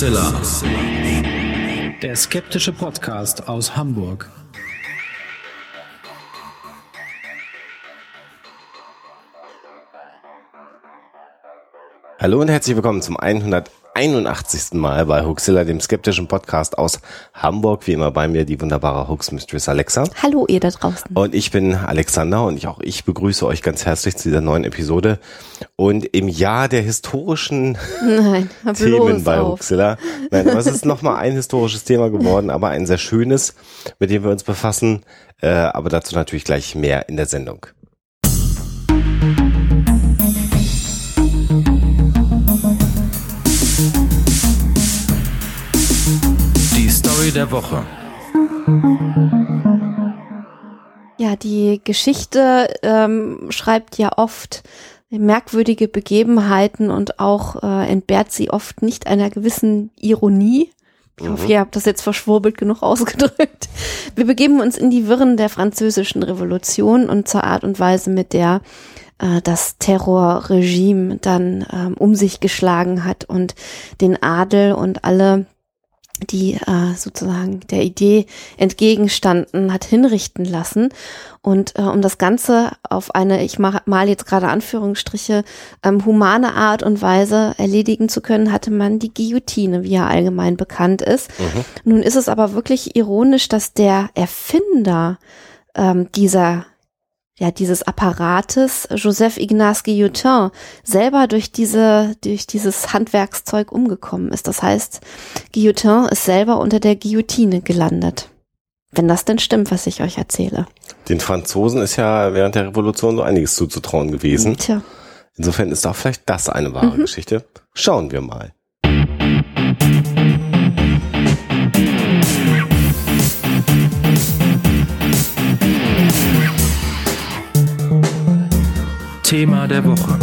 Huxilla. Der skeptische Podcast aus Hamburg. Hallo und herzlich willkommen zum 181. Mal bei Huxilla, dem skeptischen Podcast aus Hamburg. Wie immer bei mir die wunderbare Hux Mistress Alexa. Hallo ihr da draußen. Und ich bin Alexander und ich auch ich begrüße euch ganz herzlich zu dieser neuen Episode. Und im Jahr der historischen Nein, Themen bei auf. Huxilla. Nein, aber es ist nochmal ein historisches Thema geworden, aber ein sehr schönes, mit dem wir uns befassen. Äh, aber dazu natürlich gleich mehr in der Sendung. Story der Woche. Ja, die Geschichte ähm, schreibt ja oft merkwürdige Begebenheiten und auch äh, entbehrt sie oft nicht einer gewissen Ironie. Ich hoffe, ihr habt das jetzt verschwurbelt genug ausgedrückt. Wir begeben uns in die Wirren der französischen Revolution und zur Art und Weise, mit der äh, das Terrorregime dann ähm, um sich geschlagen hat und den Adel und alle die äh, sozusagen der Idee entgegenstanden, hat hinrichten lassen. Und äh, um das Ganze auf eine, ich mach, mal jetzt gerade Anführungsstriche, ähm, humane Art und Weise erledigen zu können, hatte man die Guillotine, wie ja allgemein bekannt ist. Nun ist es aber wirklich ironisch, dass der Erfinder ähm, dieser ja, dieses Apparates, Joseph Ignace Guillotin, selber durch diese, durch dieses Handwerkszeug umgekommen ist. Das heißt, Guillotin ist selber unter der Guillotine gelandet. Wenn das denn stimmt, was ich euch erzähle. Den Franzosen ist ja während der Revolution so einiges zuzutrauen gewesen. Tja. Insofern ist auch vielleicht das eine wahre Geschichte. Schauen wir mal. Thema der Woche.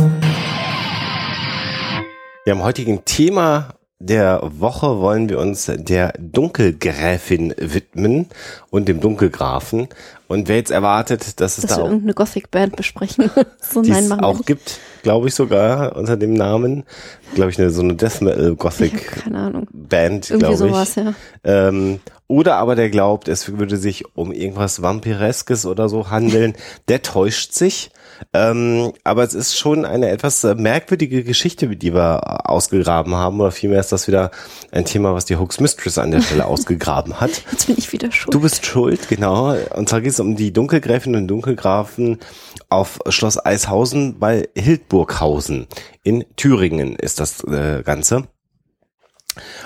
Ja, am heutigen Thema der Woche wollen wir uns der Dunkelgräfin widmen und dem Dunkelgrafen. Und wer jetzt erwartet, dass es Dass da wir auch, irgendeine Gothic-Band besprechen. so die nein, es auch nicht. gibt, glaube ich sogar unter dem Namen, glaube ich, eine, so eine Death Metal Gothic hab keine Ahnung. Band, Irgendwie glaube ich. sowas, ja. Ähm, oder aber der glaubt, es würde sich um irgendwas Vampireskes oder so handeln. Der täuscht sich. Ähm, aber es ist schon eine etwas äh, merkwürdige Geschichte, die wir ausgegraben haben. Oder vielmehr ist das wieder ein Thema, was die Hoax Mistress an der Stelle ausgegraben hat. Jetzt bin ich wieder schuld. Du bist schuld, genau. Und zwar geht es um die Dunkelgräfin und Dunkelgrafen auf Schloss Eishausen bei Hildburghausen. In Thüringen ist das äh, Ganze.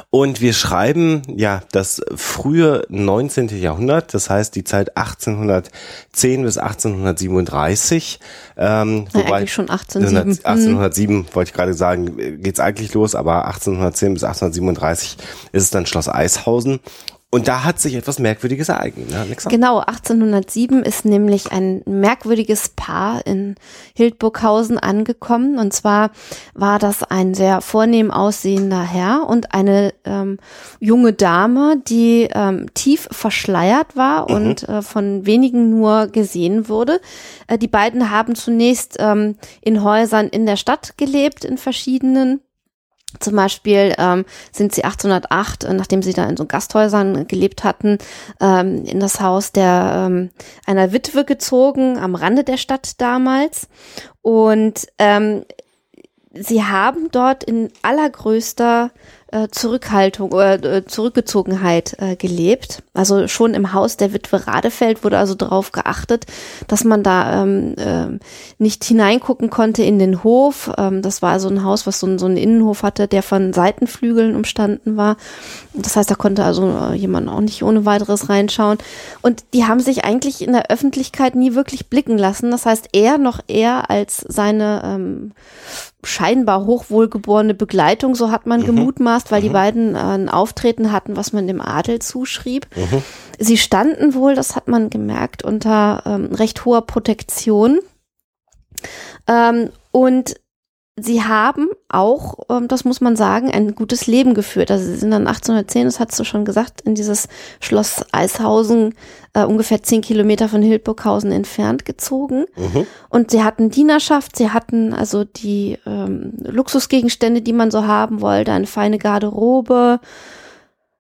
Und wir schreiben ja das frühe 19. Jahrhundert, das heißt die Zeit 1810 bis 1837. Ähm, Ja, eigentlich schon 1807. 1807 wollte ich gerade sagen, geht's eigentlich los, aber 1810 bis 1837 ist es dann Schloss Eishausen. Und da hat sich etwas Merkwürdiges ereignet, ne, Alexa? Genau, 1807 ist nämlich ein merkwürdiges Paar in Hildburghausen angekommen. Und zwar war das ein sehr vornehm aussehender Herr und eine ähm, junge Dame, die ähm, tief verschleiert war und äh, von wenigen nur gesehen wurde. Äh, die beiden haben zunächst ähm, in Häusern in der Stadt gelebt, in verschiedenen zum Beispiel ähm, sind sie 1808, äh, nachdem sie da in so Gasthäusern gelebt hatten, ähm, in das Haus der ähm, einer Witwe gezogen am Rande der Stadt damals. Und ähm, sie haben dort in allergrößter äh, Zurückhaltung oder äh, Zurückgezogenheit äh, gelebt. Also schon im Haus der Witwe Radefeld wurde also darauf geachtet, dass man da ähm, ähm, nicht hineingucken konnte in den Hof. Ähm, das war also ein Haus, was so, so einen Innenhof hatte, der von Seitenflügeln umstanden war. Das heißt, da konnte also äh, jemand auch nicht ohne weiteres reinschauen. Und die haben sich eigentlich in der Öffentlichkeit nie wirklich blicken lassen. Das heißt, er noch eher als seine ähm, scheinbar hochwohlgeborene Begleitung, so hat man gemutmaßt, weil die beiden äh, ein Auftreten hatten, was man dem Adel zuschrieb. Sie standen wohl, das hat man gemerkt, unter ähm, recht hoher Protektion. Ähm, und sie haben auch, ähm, das muss man sagen, ein gutes Leben geführt. Also sie sind dann 1810, das hast du schon gesagt, in dieses Schloss Eishausen, äh, ungefähr zehn Kilometer von Hildburghausen entfernt gezogen. Mhm. Und sie hatten Dienerschaft, sie hatten also die ähm, Luxusgegenstände, die man so haben wollte, eine feine Garderobe,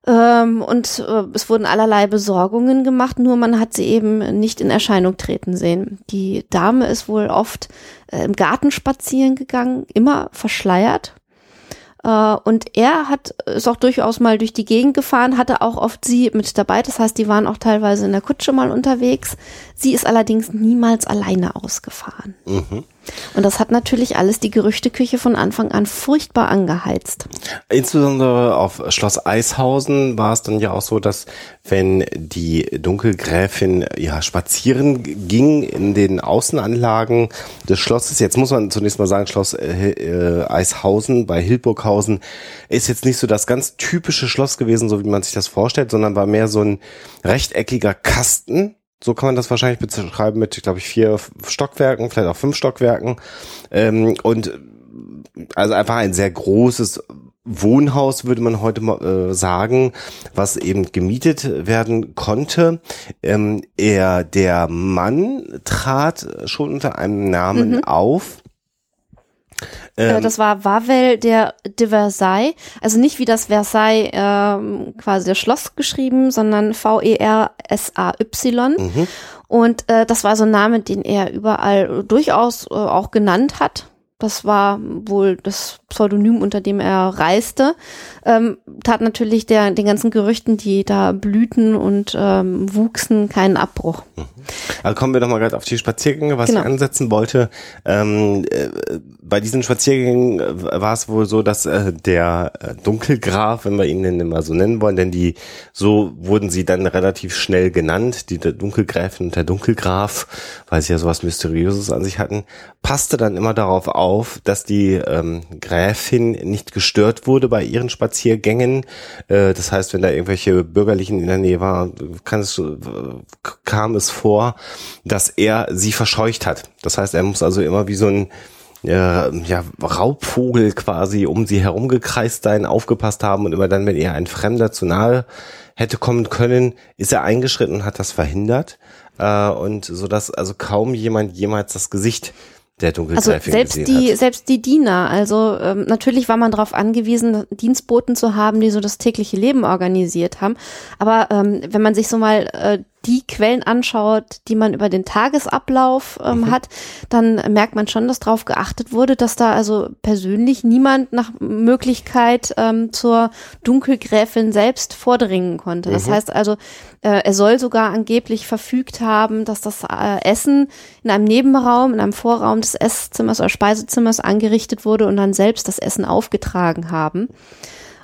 ähm, und äh, es wurden allerlei Besorgungen gemacht, nur man hat sie eben nicht in Erscheinung treten sehen. Die Dame ist wohl oft äh, im Garten spazieren gegangen, immer verschleiert. Äh, und er hat ist auch durchaus mal durch die Gegend gefahren, hatte auch oft sie mit dabei. Das heißt, die waren auch teilweise in der Kutsche mal unterwegs. Sie ist allerdings niemals alleine ausgefahren. Mhm. Und das hat natürlich alles die Gerüchteküche von Anfang an furchtbar angeheizt. Insbesondere auf Schloss Eishausen war es dann ja auch so, dass wenn die Dunkelgräfin ja spazieren ging in den Außenanlagen des Schlosses, jetzt muss man zunächst mal sagen, Schloss äh, äh, Eishausen bei Hildburghausen ist jetzt nicht so das ganz typische Schloss gewesen, so wie man sich das vorstellt, sondern war mehr so ein rechteckiger Kasten so kann man das wahrscheinlich beschreiben mit, glaube ich, vier Stockwerken, vielleicht auch fünf Stockwerken. Ähm, und also einfach ein sehr großes Wohnhaus, würde man heute mal äh, sagen, was eben gemietet werden konnte. Ähm, er, der Mann trat schon unter einem Namen Mhm. auf. Äh, Ähm, das war Wawel der de Versailles, also nicht wie das Versailles ähm, quasi das Schloss geschrieben, sondern V-E-R-S-A-Y. mhm. Und äh, das war so ein Name, den er überall durchaus äh, auch genannt hat. Das war wohl das Pseudonym, unter dem er reiste. Ähm, tat natürlich der, den ganzen Gerüchten, die da blühten und ähm, wuchsen, keinen Abbruch. Also kommen wir doch mal gerade auf die Spaziergänge, was Genau. ich ansetzen wollte. Ähm, äh, bei diesen Spaziergängen äh, war es wohl so, dass äh, der äh, Dunkelgraf, wenn wir ihn denn immer so nennen wollen, denn die so wurden sie dann relativ schnell genannt, die der Dunkelgräfin und der Dunkelgraf, weil sie ja sowas Mysteriöses an sich hatten, passte dann immer darauf auf, dass die ähm, Gräfin nicht gestört wurde bei ihren Spaziergängen. Äh, das heißt, wenn da irgendwelche Bürgerlichen in der Nähe war, kann es, äh, kam es vor, dass er sie verscheucht hat. Das heißt, er muss also immer wie so ein äh, ja, Raubvogel quasi um sie herumgekreist sein, aufgepasst haben und immer dann, wenn ihr ein Fremder zu nahe hätte kommen können, ist er eingeschritten und hat das verhindert. Äh, und so dass also kaum jemand jemals das Gesicht der Also selbst die, hat. selbst die Diener, also ähm, natürlich war man darauf angewiesen, Dienstboten zu haben, die so das tägliche Leben organisiert haben. Aber ähm, wenn man sich so mal äh, die Quellen anschaut, die man über den Tagesablauf ähm, Mhm. hat, dann merkt man schon, dass darauf geachtet wurde, dass da also persönlich niemand nach Möglichkeit ähm, zur Dunkelgräfin selbst vordringen konnte. Das Mhm. heißt also, äh, er soll sogar angeblich verfügt haben, dass das äh, Essen in einem Nebenraum, in einem Vorraum des Esszimmers oder Speisezimmers angerichtet wurde und dann selbst das Essen aufgetragen haben.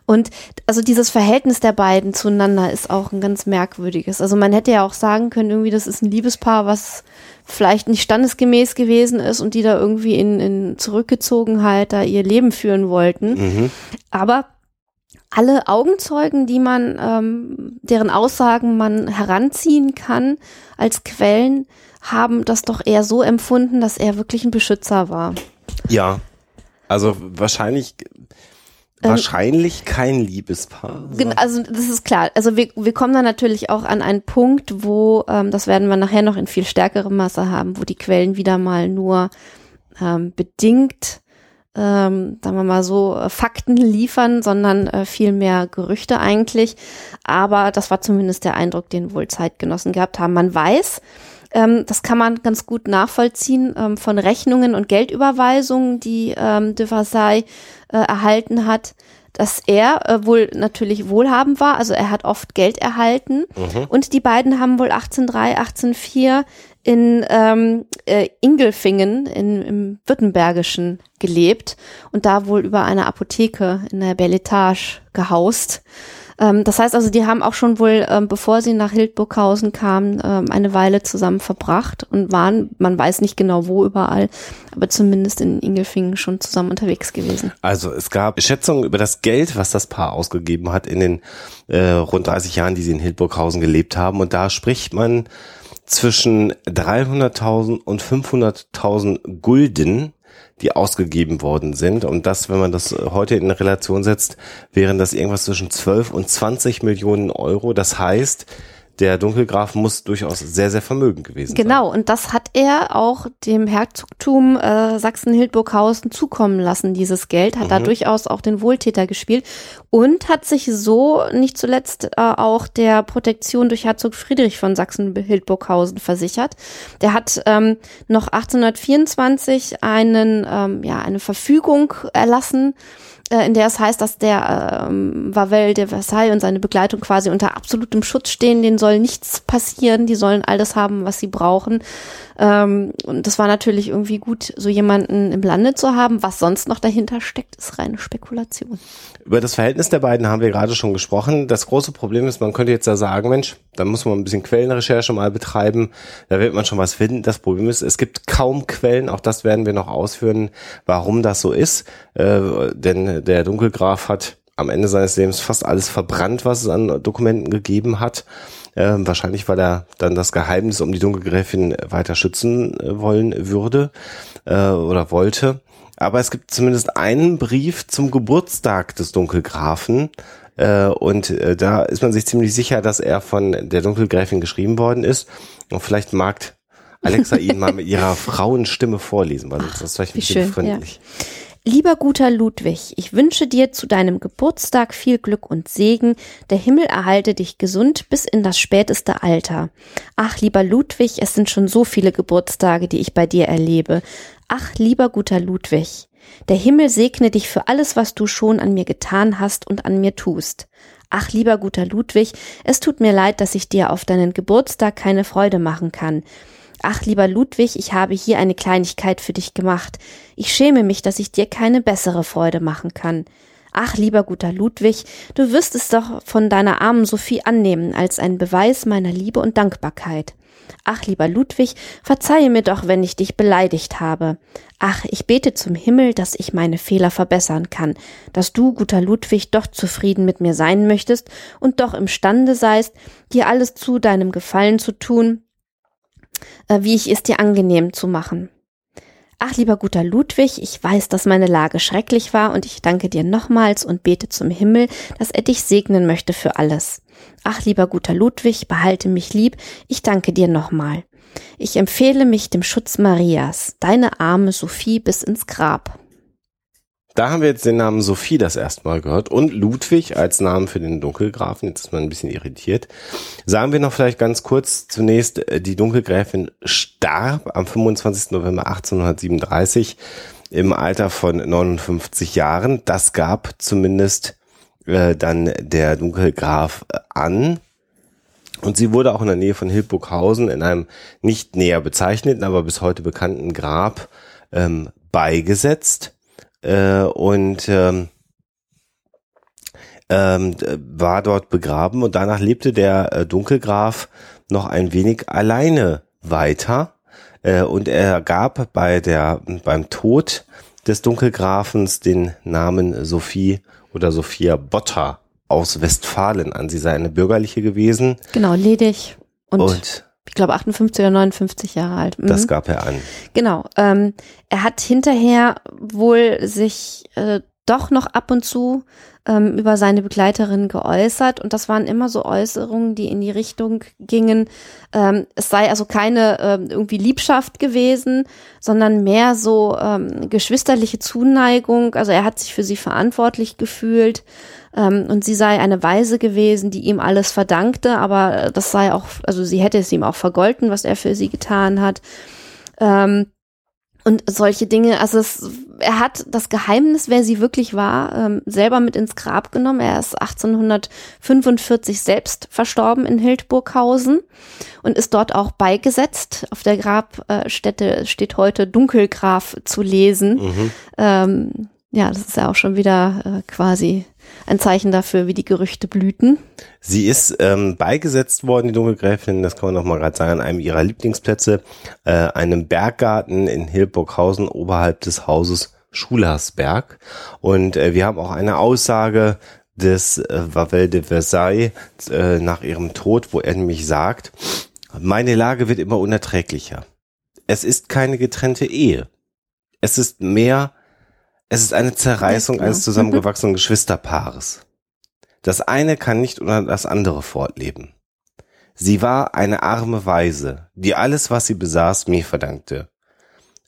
Und also dieses Verhältnis der beiden zueinander ist auch ein ganz merkwürdiges. Also man hätte ja auch sagen können, irgendwie, das ist ein Liebespaar, was vielleicht nicht standesgemäß gewesen ist und die da irgendwie in, in Zurückgezogenheit da ihr Leben führen wollten. Mhm. Aber alle Augenzeugen, die man, ähm, deren Aussagen man heranziehen kann als Quellen, haben das doch eher so empfunden, dass er wirklich ein Beschützer war. Ja, also wahrscheinlich, Ähm, wahrscheinlich kein Liebespaar. Gen- Also das ist klar. Also wir, wir kommen dann natürlich auch an einen Punkt, wo, ähm, das werden wir nachher noch in viel stärkerem Maße haben, wo die Quellen wieder mal nur ähm, bedingt, ähm, sagen wir mal so, äh, Fakten liefern, sondern äh, viel mehr Gerüchte eigentlich. Aber das war zumindest der Eindruck, den wohl Zeitgenossen gehabt haben. Man weiß, ähm, das kann man ganz gut nachvollziehen ähm, von Rechnungen und Geldüberweisungen, die ähm, de Versailles äh, erhalten hat, dass er äh, wohl natürlich wohlhabend war, also er hat oft Geld erhalten. Und die beiden haben wohl 1803, 1804 in ähm, äh, Ingelfingen in, im Württembergischen gelebt und da wohl über eine Apotheke in der Belle Etage gehaust. Ähm, das heißt also, die haben auch schon wohl, ähm, bevor sie nach Hildburghausen kamen, ähm, eine Weile zusammen verbracht und waren, man weiß nicht genau wo überall, aber zumindest in Ingelfingen schon zusammen unterwegs gewesen. Also es gab Schätzungen über das Geld, was das Paar ausgegeben hat in den äh, rund 30 Jahren, die sie in Hildburghausen gelebt haben. Und da spricht man zwischen 300.000 und 500.000 Gulden die ausgegeben worden sind. Und das, wenn man das heute in Relation setzt, wären das irgendwas zwischen 12 und 20 Millionen Euro. Das heißt, der Dunkelgraf muss durchaus sehr, sehr vermögend gewesen genau, sein. Genau, und das hat er auch dem Herzogtum äh, Sachsen-Hildburghausen zukommen lassen, dieses Geld, hat mhm. da durchaus auch den Wohltäter gespielt und hat sich so nicht zuletzt äh, auch der Protektion durch Herzog Friedrich von Sachsen-Hildburghausen versichert. Der hat ähm, noch 1824 einen, ähm, ja, eine Verfügung erlassen, in der es heißt, dass der ähm, Vavel de Versailles und seine Begleitung quasi unter absolutem Schutz stehen, denen soll nichts passieren, die sollen alles haben, was sie brauchen. Ähm, und das war natürlich irgendwie gut, so jemanden im Lande zu haben. Was sonst noch dahinter steckt, ist reine Spekulation. Über das Verhältnis der beiden haben wir gerade schon gesprochen. Das große Problem ist, man könnte jetzt da sagen, Mensch, da muss man ein bisschen Quellenrecherche mal betreiben. Da wird man schon was finden. Das Problem ist, es gibt kaum Quellen. Auch das werden wir noch ausführen, warum das so ist. Äh, denn der Dunkelgraf hat am Ende seines Lebens fast alles verbrannt, was es an Dokumenten gegeben hat. Ähm, wahrscheinlich, weil er dann das Geheimnis um die Dunkelgräfin weiter schützen äh, wollen würde äh, oder wollte. Aber es gibt zumindest einen Brief zum Geburtstag des Dunkelgrafen. Äh, und äh, da ist man sich ziemlich sicher, dass er von der Dunkelgräfin geschrieben worden ist. Und vielleicht mag Alexa ihn mal mit ihrer Frauenstimme vorlesen, weil das ist vielleicht ein bisschen freundlich. Ja. Lieber guter Ludwig, ich wünsche dir zu deinem Geburtstag viel Glück und Segen, der Himmel erhalte dich gesund bis in das späteste Alter. Ach, lieber Ludwig, es sind schon so viele Geburtstage, die ich bei dir erlebe. Ach, lieber guter Ludwig, der Himmel segne dich für alles, was du schon an mir getan hast und an mir tust. Ach, lieber guter Ludwig, es tut mir leid, dass ich dir auf deinen Geburtstag keine Freude machen kann. Ach, lieber Ludwig, ich habe hier eine Kleinigkeit für dich gemacht. Ich schäme mich, dass ich dir keine bessere Freude machen kann. Ach, lieber guter Ludwig, du wirst es doch von deiner armen Sophie annehmen als ein Beweis meiner Liebe und Dankbarkeit. Ach, lieber Ludwig, verzeihe mir doch, wenn ich dich beleidigt habe. Ach, ich bete zum Himmel, dass ich meine Fehler verbessern kann, dass du, guter Ludwig, doch zufrieden mit mir sein möchtest und doch imstande seist, dir alles zu deinem Gefallen zu tun, äh, wie ich es dir angenehm zu machen. Ach, lieber guter Ludwig, ich weiß, dass meine Lage schrecklich war und ich danke dir nochmals und bete zum Himmel, dass er dich segnen möchte für alles. Ach, lieber guter Ludwig, behalte mich lieb, ich danke dir nochmal. Ich empfehle mich dem Schutz Marias, deine arme Sophie bis ins Grab. Da haben wir jetzt den Namen Sophie das erste Mal gehört und Ludwig als Namen für den Dunkelgrafen. Jetzt ist man ein bisschen irritiert. Sagen wir noch vielleicht ganz kurz zunächst, äh, die Dunkelgräfin starb am 25. November 1837 im Alter von 59 Jahren. Das gab zumindest äh, dann der Dunkelgraf äh, an. Und sie wurde auch in der Nähe von Hildburghausen in einem nicht näher bezeichneten, aber bis heute bekannten Grab ähm, beigesetzt äh, und ähm, ähm, war dort begraben und danach lebte der äh, Dunkelgraf noch ein wenig alleine weiter äh, und er gab bei der beim Tod des Dunkelgrafens den Namen Sophie oder Sophia Botta aus Westfalen an. Sie sei eine bürgerliche gewesen. Genau, ledig und, und ich glaube 58 oder 59 Jahre alt. Mhm. Das gab er an. Genau. Ähm, er hat hinterher wohl sich äh, doch noch ab und zu ähm, über seine Begleiterin geäußert und das waren immer so Äußerungen, die in die Richtung gingen, ähm, es sei also keine ähm, irgendwie Liebschaft gewesen, sondern mehr so ähm, geschwisterliche Zuneigung. Also er hat sich für sie verantwortlich gefühlt und sie sei eine Weise gewesen, die ihm alles verdankte, aber das sei auch, also sie hätte es ihm auch vergolten, was er für sie getan hat. Ähm, und solche Dinge, also es, er hat das Geheimnis, wer sie wirklich war, ähm, selber mit ins Grab genommen. Er ist 1845 selbst verstorben in Hildburghausen und ist dort auch beigesetzt. Auf der Grabstätte steht heute Dunkelgraf zu lesen. Mhm. Ähm, ja, das ist ja auch schon wieder äh, quasi ein Zeichen dafür, wie die Gerüchte blühten. Sie ist ähm, beigesetzt worden, die Dunkelgräfin, das kann man noch mal gerade sagen, an einem ihrer Lieblingsplätze, äh, einem Berggarten in Hildburghausen oberhalb des Hauses Schulersberg. Und äh, wir haben auch eine Aussage des äh, Vavel de Versailles äh, nach ihrem Tod, wo er nämlich sagt, meine Lage wird immer unerträglicher. Es ist keine getrennte Ehe. Es ist mehr, es ist eine Zerreißung eines zusammengewachsenen Geschwisterpaares. Das eine kann nicht ohne das andere fortleben. Sie war eine arme Waise, die alles, was sie besaß, mir verdankte,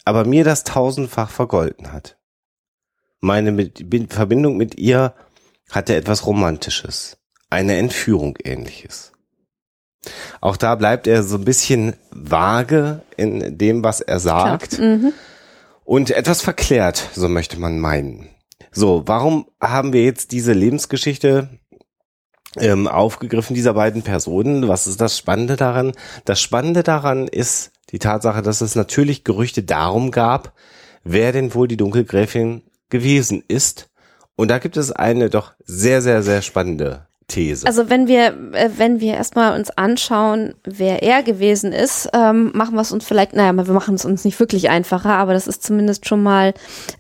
aber mir das tausendfach vergolten hat. Meine mit, Bin- Verbindung mit ihr hatte etwas Romantisches, eine Entführung ähnliches. Auch da bleibt er so ein bisschen vage in dem, was er sagt. Mhm. Und etwas verklärt, so möchte man meinen. So, warum haben wir jetzt diese Lebensgeschichte ähm, aufgegriffen dieser beiden Personen? Was ist das Spannende daran? Das Spannende daran ist die Tatsache, dass es natürlich Gerüchte darum gab, wer denn wohl die Dunkelgräfin gewesen ist. Und da gibt es eine doch sehr, sehr, sehr spannende These. Also wenn wir, äh, wenn wir erstmal uns anschauen, wer er gewesen ist, ähm, machen wir es uns vielleicht, naja, wir machen es uns nicht wirklich einfacher, aber das ist zumindest schon mal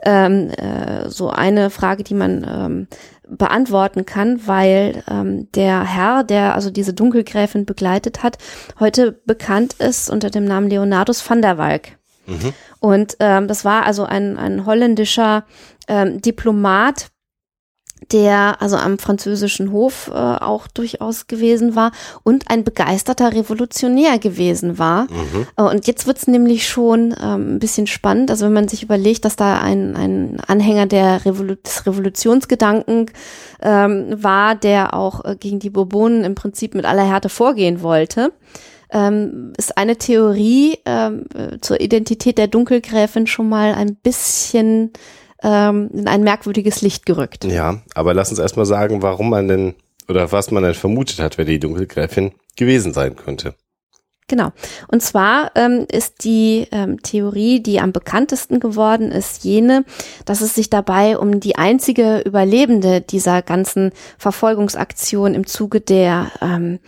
ähm, äh, so eine Frage, die man ähm, beantworten kann, weil ähm, der Herr, der also diese Dunkelgräfin begleitet hat, heute bekannt ist unter dem Namen Leonardus van der Walk. Und ähm, das war also ein, ein holländischer ähm, Diplomat, der also am französischen Hof äh, auch durchaus gewesen war und ein begeisterter Revolutionär gewesen war. Äh, Und jetzt wird's nämlich schon ähm, ein bisschen spannend. Also wenn man sich überlegt, dass da ein, ein Anhänger der Revolu des Revolutionsgedanken ähm, war, der auch äh, gegen die Bourbonen im Prinzip mit aller Härte vorgehen wollte, ähm, ist eine Theorie ähm, äh, zur Identität der Dunkelgräfin schon mal ein bisschen ähm, in ein merkwürdiges Licht gerückt. Ja, aber lass uns erstmal sagen, warum man denn oder was man denn vermutet hat, wer die Dunkelgräfin gewesen sein könnte. Genau. Und zwar ähm, ist die ähm, Theorie, die am bekanntesten geworden ist, jene, dass es sich dabei um die einzige Überlebende dieser ganzen Verfolgungsaktion im Zuge der ähm,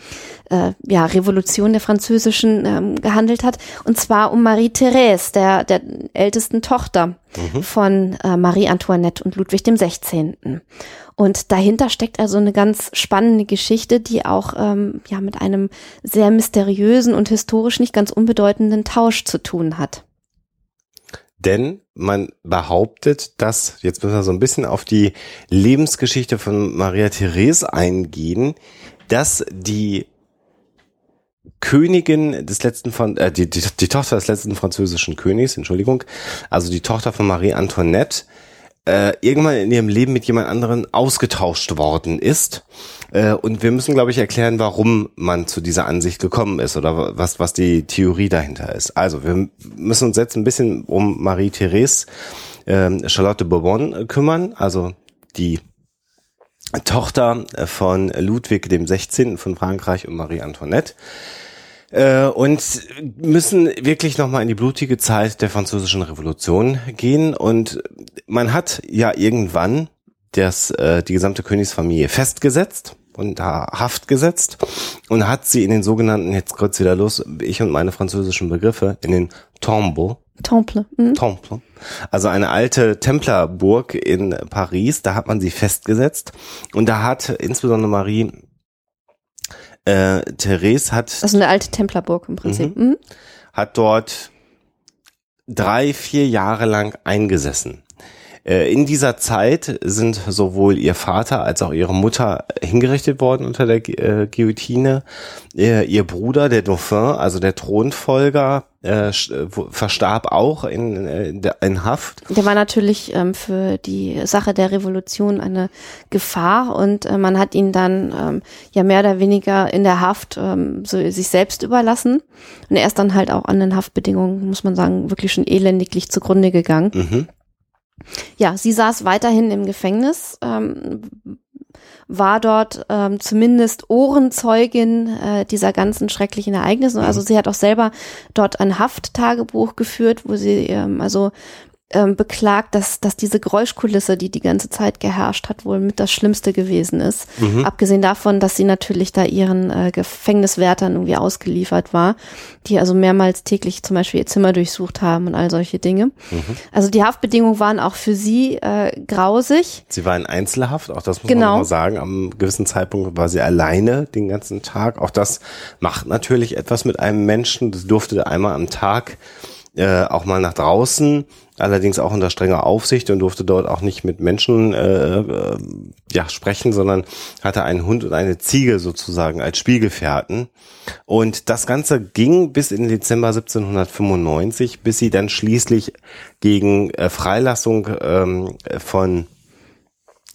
äh, ja, Revolution der französischen ähm, gehandelt hat. Und zwar um Marie-Thérèse, der, der ältesten Tochter von äh, Marie Antoinette und Ludwig dem 16. Und dahinter steckt also eine ganz spannende Geschichte, die auch ähm, ja mit einem sehr mysteriösen und historisch nicht ganz unbedeutenden Tausch zu tun hat. Denn man behauptet, dass, jetzt müssen wir so ein bisschen auf die Lebensgeschichte von Maria Therese eingehen, dass die Königin des letzten von äh, die, die, die Tochter des letzten französischen Königs, Entschuldigung, also die Tochter von Marie Antoinette, äh, irgendwann in ihrem Leben mit jemand anderen ausgetauscht worden ist. Äh, und wir müssen, glaube ich, erklären, warum man zu dieser Ansicht gekommen ist oder was, was die Theorie dahinter ist. Also, wir müssen uns jetzt ein bisschen um Marie-Therese ähm, Charlotte Bourbon äh, kümmern, also die Tochter äh, von Ludwig dem 16. von Frankreich und Marie Antoinette. Äh, und müssen wirklich nochmal in die blutige Zeit der französischen Revolution gehen. Und man hat ja irgendwann das, äh, die gesamte Königsfamilie festgesetzt und da Haft gesetzt und hat sie in den sogenannten, jetzt kurz wieder los, ich und meine französischen Begriffe, in den Tombeau Temple. Mhm. Temple. Also eine alte Templerburg in Paris, da hat man sie festgesetzt und da hat insbesondere Marie äh, Therese hat, Das ist eine alte Templerburg im Prinzip. Mhm. hat dort drei, vier Jahre lang eingesessen. Äh, In dieser Zeit sind sowohl ihr Vater als auch ihre Mutter hingerichtet worden unter der äh, Guillotine. Ihr, ihr Bruder, der Dauphin, also der Thronfolger, äh, äh, verstarb auch in, äh, in Haft. Der war natürlich ähm, für die Sache der Revolution eine Gefahr und äh, man hat ihn dann ähm, ja mehr oder weniger in der Haft ähm, so sich selbst überlassen. Und er ist dann halt auch an den Haftbedingungen, muss man sagen, wirklich schon elendiglich zugrunde gegangen. Mhm. Ja, sie saß weiterhin im Gefängnis, ähm, war dort ähm, zumindest Ohrenzeugin äh, dieser ganzen schrecklichen Ereignisse. Also sie hat auch selber dort ein Hafttagebuch geführt, wo sie ähm, also ähm, beklagt, dass, dass diese Geräuschkulisse, die die ganze Zeit geherrscht hat, wohl mit das Schlimmste gewesen ist. Abgesehen davon, dass sie natürlich da ihren äh, Gefängniswärtern irgendwie ausgeliefert war, die also mehrmals täglich zum Beispiel ihr Zimmer durchsucht haben und all solche Dinge. Also die Haftbedingungen waren auch für sie äh, grausig. Sie war in Einzelhaft, auch das muss Genau. man mal sagen. Am gewissen Zeitpunkt war sie alleine den ganzen Tag. Auch das macht natürlich etwas mit einem Menschen. Das durfte einmal am Tag äh, auch mal nach draußen, allerdings auch unter strenger Aufsicht und durfte dort auch nicht mit Menschen äh, äh, ja, sprechen, sondern hatte einen Hund und eine Ziege sozusagen als Spielgefährten. Und das Ganze ging bis in Dezember 1795, bis sie dann schließlich gegen äh, Freilassung ähm, von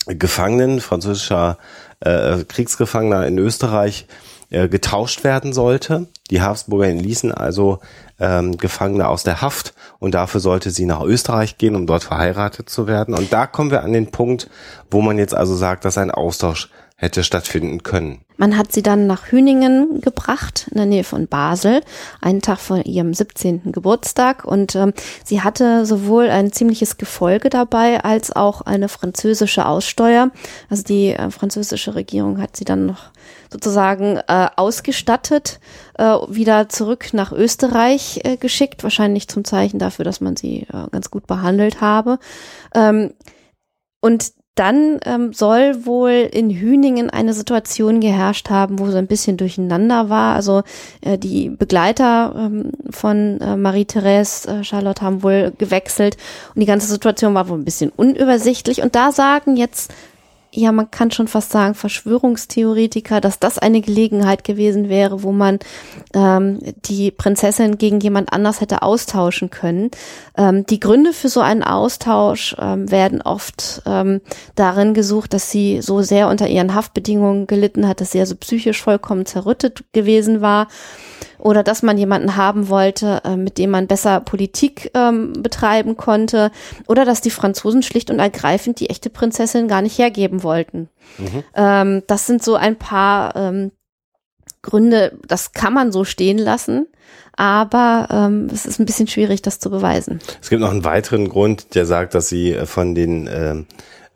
Gefangenen, französischer äh, Kriegsgefangener in Österreich, äh, getauscht werden sollte. Die Habsburger entließen also ähm, Gefangene aus der Haft und dafür sollte sie nach Österreich gehen, um dort verheiratet zu werden. Und da kommen wir an den Punkt, wo man jetzt also sagt, dass ein Austausch hätte stattfinden können. Man hat sie dann nach Hüningen gebracht, in der Nähe von Basel, einen Tag vor ihrem 17. Geburtstag. Und ähm, sie hatte sowohl ein ziemliches Gefolge dabei, als auch eine französische Aussteuer. Also die äh, französische Regierung hat sie dann noch sozusagen äh, ausgestattet, äh, wieder zurück nach Österreich äh, geschickt, wahrscheinlich zum Zeichen dafür, dass man sie äh, ganz gut behandelt habe. Ähm, und dann ähm, soll wohl in Hüningen eine Situation geherrscht haben, wo so ein bisschen durcheinander war. Also äh, die Begleiter ähm, von äh, Marie-Therese äh, Charlotte haben wohl gewechselt und die ganze Situation war wohl ein bisschen unübersichtlich. Und da sagen jetzt ja, man kann schon fast sagen, Verschwörungstheoretiker, dass das eine Gelegenheit gewesen wäre, wo man ähm, die Prinzessin gegen jemand anders hätte austauschen können. Ähm, die Gründe für so einen Austausch ähm, werden oft ähm, darin gesucht, dass sie so sehr unter ihren Haftbedingungen gelitten hat, dass sie also psychisch vollkommen zerrüttet gewesen war oder dass man jemanden haben wollte, äh, mit dem man besser Politik ähm, betreiben konnte oder dass die Franzosen schlicht und ergreifend die echte Prinzessin gar nicht hergeben wollten. Mhm. Ähm, das sind so ein paar ähm, Gründe, das kann man so stehen lassen, aber ähm, es ist ein bisschen schwierig, das zu beweisen. Es gibt noch einen weiteren Grund, der sagt, dass sie äh, von den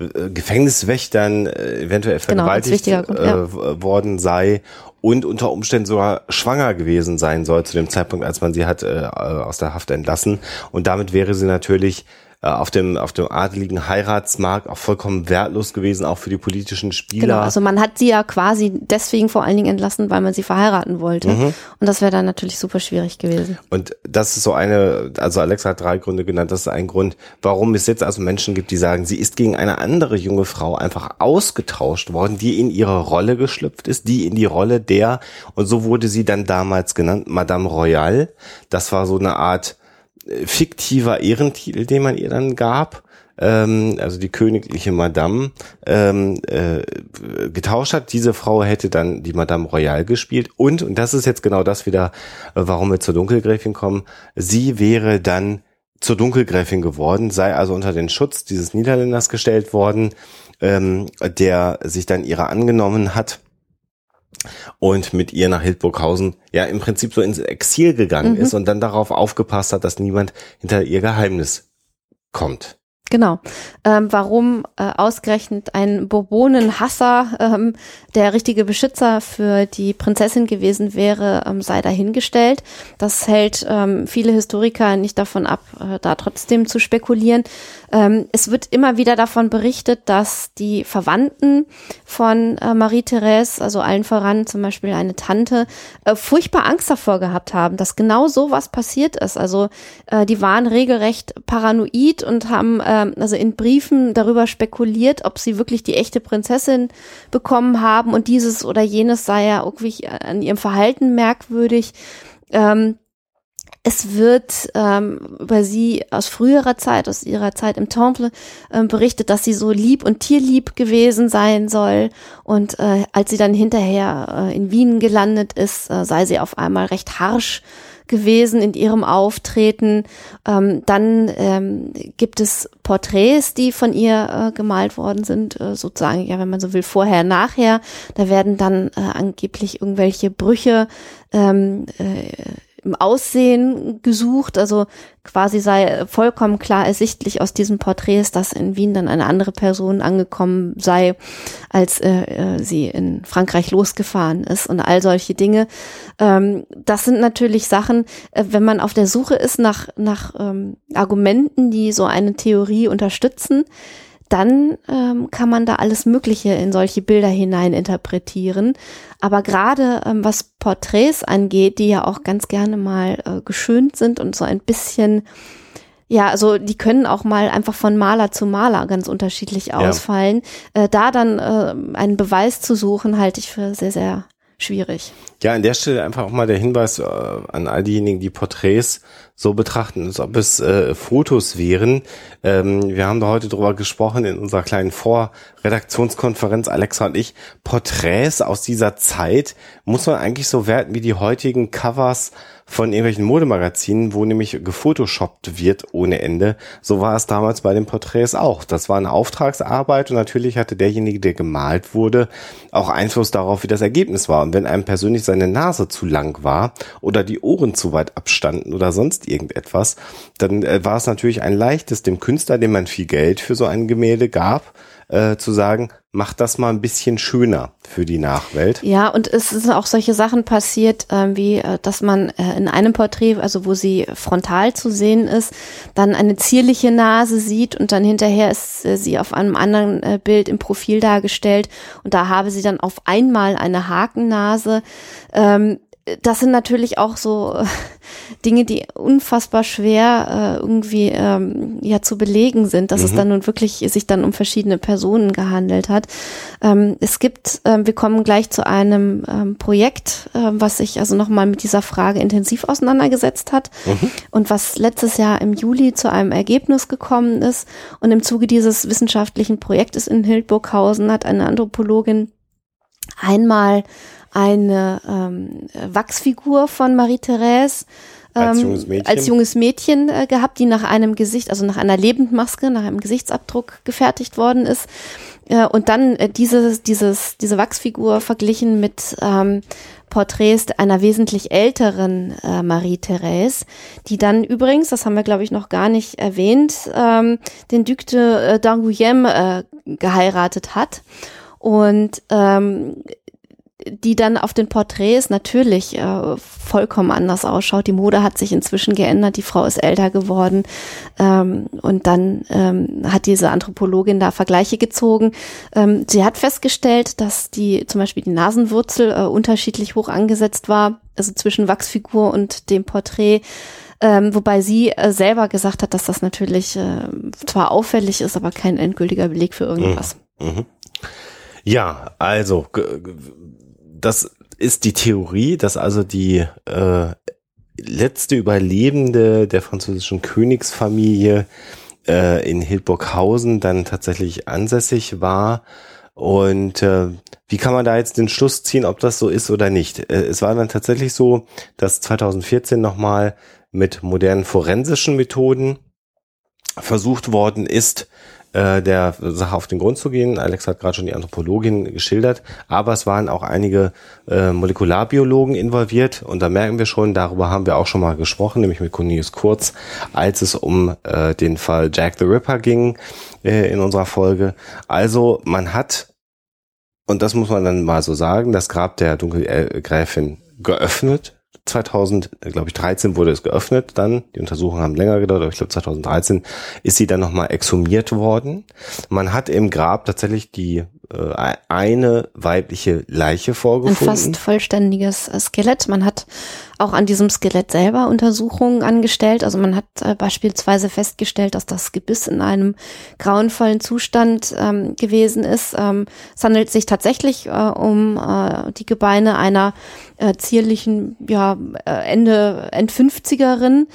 ähm Gefängniswächtern äh, eventuell genau, vergewaltigt genau, Grund, ja. äh, worden sei und unter Umständen sogar schwanger gewesen sein soll zu dem Zeitpunkt, als man sie hat äh, aus der Haft entlassen. Und damit wäre sie natürlich äh, auf dem auf dem adeligen Heiratsmarkt auch vollkommen wertlos gewesen, auch für die politischen Spieler. Genau, also man hat sie ja quasi deswegen vor allen Dingen entlassen, weil man sie verheiraten wollte. Mhm. Und das wäre dann natürlich super schwierig gewesen. Und das ist so eine, also Alexa hat drei Gründe genannt, das ist ein Grund, warum es jetzt also Menschen gibt, die sagen, sie ist gegen eine andere junge Frau einfach ausgetauscht worden, die in ihre Rolle geschlüpft ist, die in die Rolle der, und so wurde sie dann damals genannt, Madame Royale. Das war so eine Art fiktiver Ehrentitel, den man ihr dann gab, ähm, also die königliche Madame, ähm, äh, getauscht hat. Diese Frau hätte dann die Madame Royale gespielt. Und, und das ist jetzt genau das wieder, äh, warum wir zur Dunkelgräfin kommen, sie wäre dann zur Dunkelgräfin geworden, sei also unter den Schutz dieses Niederländers gestellt worden, ähm, der sich dann ihrer angenommen hat und mit ihr nach Hildburghausen ja im Prinzip so ins Exil gegangen mhm. ist und dann darauf aufgepasst hat, dass niemand hinter ihr Geheimnis kommt. Genau. Ähm, warum äh, ausgerechnet ein Bourbonenhasser ähm, der richtige Beschützer für die Prinzessin gewesen wäre, ähm, sei dahingestellt. Das hält ähm, viele Historiker nicht davon ab, äh, da trotzdem zu spekulieren. Ähm, es wird immer wieder davon berichtet, dass die Verwandten von äh, Marie-Therese, also allen voran zum Beispiel eine Tante, äh, furchtbar Angst davor gehabt haben, dass genau so was passiert ist. Also äh, die waren regelrecht paranoid und haben äh, also in Briefen darüber spekuliert, ob sie wirklich die echte Prinzessin bekommen haben und dieses oder jenes sei ja irgendwie an ihrem Verhalten merkwürdig. Ähm, es wird ähm, über sie aus früherer Zeit, aus ihrer Zeit im Temple, ähm, berichtet, dass sie so lieb und tierlieb gewesen sein soll. Und äh, als sie dann hinterher äh, in Wien gelandet ist, äh, sei sie auf einmal recht harsh gewesen in ihrem Auftreten. Ähm, dann ähm, gibt es Porträts, die von ihr äh, gemalt worden sind, äh, sozusagen, ja, wenn man so will, vorher, nachher. Da werden dann äh, angeblich irgendwelche Brüche ähm, äh, im Aussehen gesucht. Also quasi sei vollkommen klar ersichtlich aus diesen Porträts, dass in Wien dann eine andere Person angekommen sei, als äh, äh, sie in Frankreich losgefahren ist und all solche Dinge. Ähm, das sind natürlich Sachen, äh, wenn man auf der Suche ist nach, nach ähm, Argumenten, die so eine Theorie unterstützen, dann ähm, kann man da alles Mögliche in solche Bilder hinein interpretieren. Aber gerade ähm, was Porträts angeht, die ja auch ganz gerne mal äh, geschönt sind und so ein bisschen ja, also die können auch mal einfach von Maler zu Maler ganz unterschiedlich Ja. ausfallen. Äh, da dann äh, einen Beweis zu suchen, halte ich für sehr, sehr schwierig. Ja, an der Stelle einfach auch mal der Hinweis äh, an all diejenigen, die Porträts so betrachten, als ob es äh, Fotos wären. Ähm, wir haben da heute drüber gesprochen in unserer kleinen Vorredaktionskonferenz, Alexa und ich. Porträts aus dieser Zeit muss man eigentlich so werten wie die heutigen Covers von irgendwelchen Modemagazinen, wo nämlich gefotoshoppt wird ohne Ende. So war es damals bei den Porträts auch. Das war eine Auftragsarbeit und natürlich hatte derjenige, der gemalt wurde, auch Einfluss darauf, wie das Ergebnis war. Und wenn einem persönlich seine Nase zu lang war oder die Ohren zu weit abstanden oder sonst irgendetwas, dann äh, war es natürlich ein leichtes, dem Künstler, dem man viel Geld für so ein Gemälde gab, äh, zu sagen, mach das mal ein bisschen schöner für die Nachwelt. Ja, und es sind auch solche Sachen passiert, ähm, wie äh, dass man äh, in einem Porträt, also wo sie frontal zu sehen ist, dann eine zierliche Nase sieht und dann hinterher ist äh, sie auf einem anderen äh, Bild im Profil dargestellt und da habe sie dann auf einmal eine Hakennase. Ähm, das sind natürlich auch so äh, Dinge, die unfassbar schwer äh, irgendwie ähm, ja zu belegen sind, dass es dann nun wirklich sich dann um verschiedene Personen gehandelt hat. Ähm, es gibt, ähm, wir kommen gleich zu einem ähm, Projekt, ähm, was sich also nochmal mit dieser Frage intensiv auseinandergesetzt hat und was letztes Jahr im Juli zu einem Ergebnis gekommen ist. Und im Zuge dieses wissenschaftlichen Projektes in Hildburghausen hat eine Anthropologin einmal eine ähm, Wachsfigur von Marie-Therese Als ähm, junges Mädchen. als junges Mädchen äh, gehabt, die nach einem Gesicht, also nach einer Lebendmaske, nach einem Gesichtsabdruck gefertigt worden ist. Äh, und dann äh, dieses, dieses, diese Wachsfigur verglichen mit ähm, Porträts einer wesentlich älteren äh, Marie-Therese, die dann übrigens, das haben wir glaube ich noch gar nicht erwähnt, ähm, den Duc de äh, d'Angoulême äh, geheiratet hat. Und ähm, die dann auf den Porträts natürlich äh, vollkommen anders ausschaut. Die Mode hat sich inzwischen geändert, die Frau ist älter geworden ähm, und dann ähm, hat diese Anthropologin da Vergleiche gezogen. Ähm, sie hat festgestellt, dass die zum Beispiel die Nasenwurzel äh, unterschiedlich hoch angesetzt war, also zwischen Wachsfigur und dem Porträt. Ähm, wobei sie äh, selber gesagt hat, dass das natürlich äh, zwar auffällig ist, aber kein endgültiger Beleg für irgendwas. Ja, also g- g- das ist die Theorie, dass also die äh, letzte Überlebende der französischen Königsfamilie äh, in Hildburghausen dann tatsächlich ansässig war. Und äh, wie kann man da jetzt den Schluss ziehen, ob das so ist oder nicht? Äh, es war dann tatsächlich so, dass 2014 nochmal mit modernen forensischen Methoden versucht worden ist, äh, der Sache auf den Grund zu gehen. Alex hat gerade schon die Anthropologin geschildert, aber es waren auch einige äh, Molekularbiologen involviert und da merken wir schon, darüber haben wir auch schon mal gesprochen, nämlich mit Cornelius Kurz, als es um äh, den Fall Jack the Ripper ging äh, in unserer Folge. Also man hat, und das muss man dann mal so sagen, das Grab der Dunkelgräfin geöffnet 2000, glaube ich, 13 wurde es geöffnet dann. Die Untersuchungen haben länger gedauert, aber ich glaube 2013 ist sie dann nochmal exhumiert worden. Man hat im Grab tatsächlich die äh, eine weibliche Leiche Ein vorgefunden. fast vollständiges äh, Skelett. Man hat auch an diesem Skelett selber Untersuchungen angestellt. Also man hat äh, beispielsweise festgestellt, dass das Gebiss in einem grauenvollen Zustand ähm, gewesen ist. Ähm, es handelt sich tatsächlich äh, um äh, die Gebeine einer äh, zierlichen, ja, äh, Ende, End-50erin.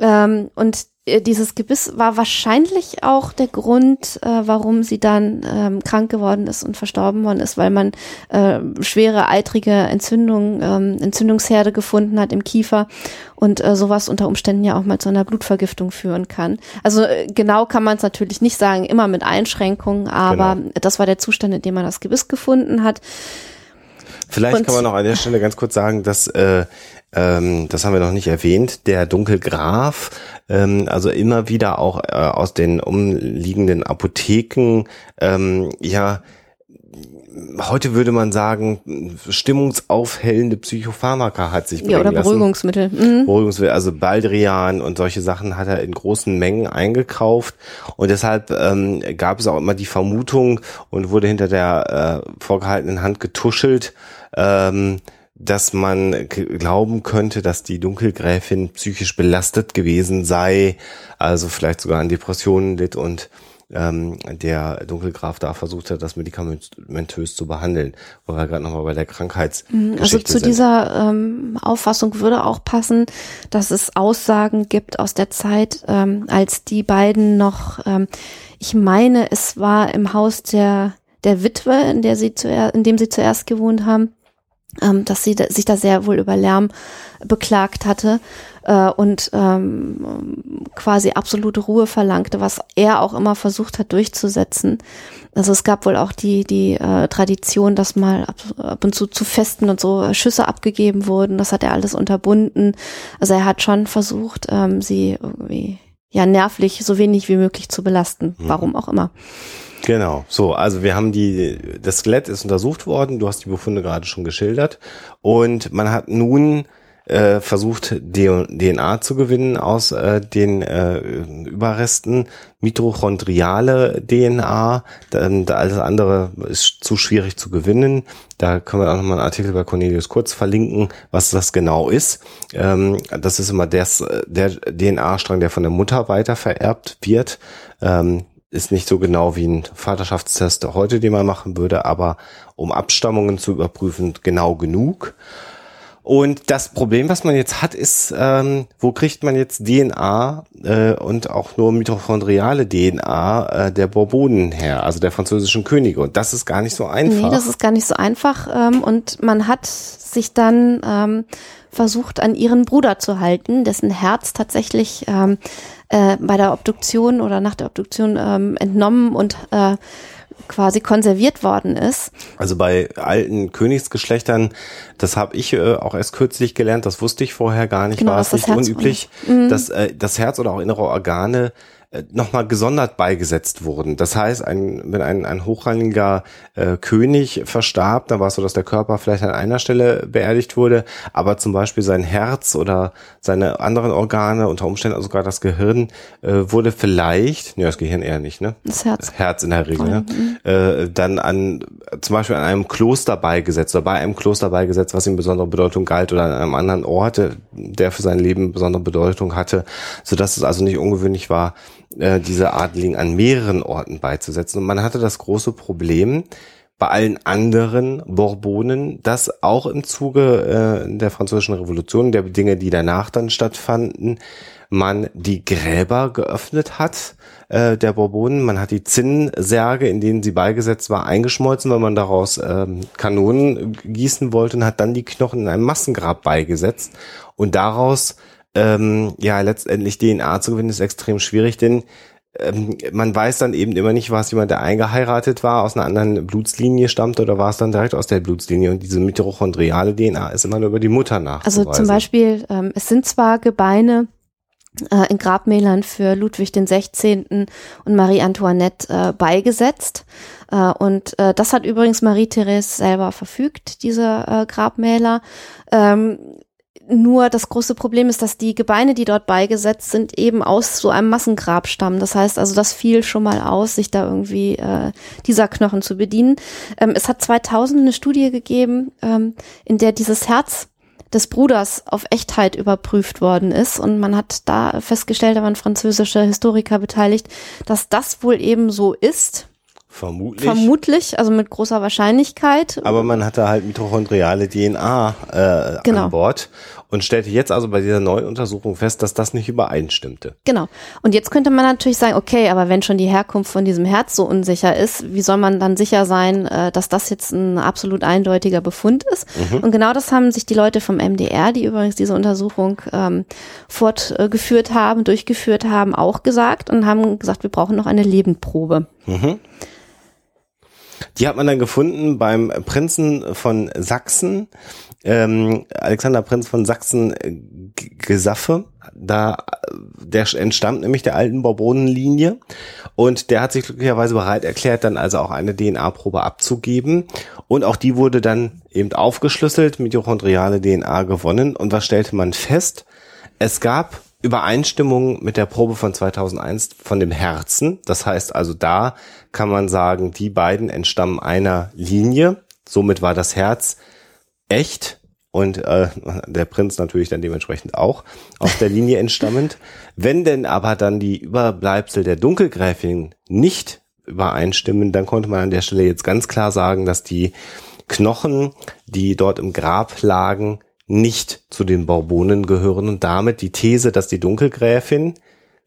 Ähm, und dieses Gebiss war wahrscheinlich auch der Grund, äh, warum sie dann ähm, krank geworden ist und verstorben worden ist, weil man äh, schwere eitrige Entzündung, ähm, Entzündungsherde gefunden hat im Kiefer und äh, sowas unter Umständen ja auch mal zu einer Blutvergiftung führen kann. Also äh, genau kann man es natürlich nicht sagen, immer mit Einschränkungen, aber Genau. das war der Zustand, in dem man das Gebiss gefunden hat. Vielleicht Und- kann man noch an der Stelle ganz kurz sagen, dass äh, ähm, das haben wir noch nicht erwähnt, der Dunkelgraf, ähm, also immer wieder auch äh, aus den umliegenden Apotheken, ähm, ja, heute würde man sagen, stimmungsaufhellende Psychopharmaka hat sich Ja, oder lassen. Beruhigungsmittel. Mhm. Beruhigungsmittel, also Baldrian und solche Sachen hat er in großen Mengen eingekauft und deshalb ähm, gab es auch immer die Vermutung und wurde hinter der äh, vorgehaltenen Hand getuschelt, ähm, dass man glauben könnte, dass die Dunkelgräfin psychisch belastet gewesen sei, also vielleicht sogar an Depressionen litt und ähm, der Dunkelgraf da versucht hat, das medikamentös zu behandeln, wo wir gerade nochmal bei der Krankheitsgeschichte Also zu sind. dieser ähm, Auffassung würde auch passen, dass es Aussagen gibt aus der Zeit, ähm, als die beiden noch, ähm, ich meine, es war im Haus der der Witwe, in der sie zuerst, in dem sie zuerst gewohnt haben, ähm, dass sie da, sich da sehr wohl über Lärm beklagt hatte äh, und ähm, quasi absolute Ruhe verlangte, was er auch immer versucht hat durchzusetzen. Also es gab wohl auch die die äh, Tradition, dass mal ab, ab und zu zu Festen und so Schüsse abgegeben wurden. Das hat er alles unterbunden. Also er hat schon versucht, ähm, sie irgendwie ja nervlich so wenig wie möglich zu belasten. Warum auch immer. Genau, so, also wir haben die, das Skelett ist untersucht worden, du hast die Befunde gerade schon geschildert und man hat nun äh, versucht, DNA zu gewinnen aus äh, den äh, Überresten, mitochondriale DNA, dann alles andere ist zu schwierig zu gewinnen. Da können wir auch nochmal einen Artikel bei Cornelius Kurz verlinken, was das genau ist. Ähm, das ist immer des, der DNA-Strang, der von der Mutter weiter vererbt wird. Ähm, ist nicht so genau wie ein Vaterschaftstest heute, den man machen würde, aber um Abstammungen zu überprüfen, genau genug. Und das Problem, was man jetzt hat, ist, ähm, wo kriegt man jetzt DNA äh, und auch nur mitochondriale DNA äh, der Bourbonen her, also der französischen Könige. Und das ist gar nicht so einfach. Nee, das ist gar nicht so einfach. Ähm, und man hat sich dann ähm, versucht, an ihren Bruder zu halten, dessen Herz tatsächlich ähm, äh, bei der Obduktion oder nach der Obduktion ähm, entnommen und äh, quasi konserviert worden ist. Also bei alten Königsgeschlechtern, das habe ich äh, auch erst kürzlich gelernt, das wusste ich vorher gar nicht, Genau, war es das nicht unüblich, dass äh, das Herz oder auch innere Organe nochmal gesondert beigesetzt wurden. Das heißt, ein, wenn ein, ein hochrangiger äh, König verstarb, dann war es so, dass der Körper vielleicht an einer Stelle beerdigt wurde, aber zum Beispiel sein Herz oder seine anderen Organe, unter Umständen sogar das Gehirn, äh, wurde vielleicht, ne, das Gehirn eher nicht, ne? Das Herz. Das Herz in der Regel, ne? äh, dann an zum Beispiel an einem Kloster beigesetzt oder bei einem Kloster beigesetzt, was ihm besondere Bedeutung galt oder an einem anderen Ort, äh, der für sein Leben besondere Bedeutung hatte, so dass es also nicht ungewöhnlich war, äh, diese Adligen an mehreren Orten beizusetzen. Und man hatte das große Problem bei allen anderen Bourbonen, dass auch im Zuge äh, der französischen Revolution, der Dinge, die danach dann stattfanden, man die Gräber geöffnet hat äh, der Bourbonen. Man hat die Zinnsärge, in denen sie beigesetzt war, eingeschmolzen, weil man daraus ähm, Kanonen gießen wollte und hat dann die Knochen in einem Massengrab beigesetzt. Und daraus ähm, ja letztendlich DNA zu gewinnen, ist extrem schwierig, denn ähm, man weiß dann eben immer nicht, war es jemand, der eingeheiratet war, aus einer anderen Blutslinie stammt oder war es dann direkt aus der Blutslinie und diese mitochondriale DNA ist immer nur über die Mutter nachzuweisen. Also zum Beispiel, ähm, es sind zwar Gebeine äh, in Grabmälern für Ludwig den 16. und Marie Antoinette äh, beigesetzt. Äh, und äh, das hat übrigens Marie-Therese selber verfügt, diese äh, Grabmäler. Ähm, nur das große Problem ist, dass die Gebeine, die dort beigesetzt sind, eben aus so einem Massengrab stammen. Das heißt also, das fiel schon mal aus, sich da irgendwie äh, dieser Knochen zu bedienen. Ähm, es hat 2000 eine Studie gegeben, ähm, in der dieses Herz des Bruders auf Echtheit überprüft worden ist. Und man hat da festgestellt, da waren französische Historiker beteiligt, dass das wohl eben so ist. Vermutlich. Vermutlich, also mit großer Wahrscheinlichkeit. Aber man hatte halt mitochondriale DNA äh, Genau. an Bord und stellte jetzt also bei dieser neuen Untersuchung fest, dass das nicht übereinstimmte. Genau. Und jetzt könnte man natürlich sagen, okay, aber wenn schon die Herkunft von diesem Herz so unsicher ist, wie soll man dann sicher sein, äh, dass das jetzt ein absolut eindeutiger Befund ist? Und genau das haben sich die Leute vom MDR, die übrigens diese Untersuchung ähm, fortgeführt haben, durchgeführt haben, auch gesagt und haben gesagt, wir brauchen noch eine Lebendprobe. Die hat man dann gefunden beim Prinzen von Sachsen, ähm, Alexander Prinz von Sachsen äh, Gesaffe. Da, der entstammt nämlich der alten Bourbonenlinie und der hat sich glücklicherweise bereit erklärt, dann also auch eine DNA-Probe abzugeben und auch die wurde dann eben aufgeschlüsselt, mitochondriale DNA gewonnen und was stellte man fest? Es gab Übereinstimmung mit der Probe von 2001 von dem Herzen. Das heißt also, da kann man sagen, die beiden entstammen einer Linie. Somit war das Herz echt und äh, der Prinz natürlich dann dementsprechend auch aus der Linie entstammend. Wenn denn aber dann die Überbleibsel der Dunkelgräfin nicht übereinstimmen, dann konnte man an der Stelle jetzt ganz klar sagen, dass die Knochen, die dort im Grab lagen, nicht zu den Bourbonen gehören und damit die These, dass die Dunkelgräfin,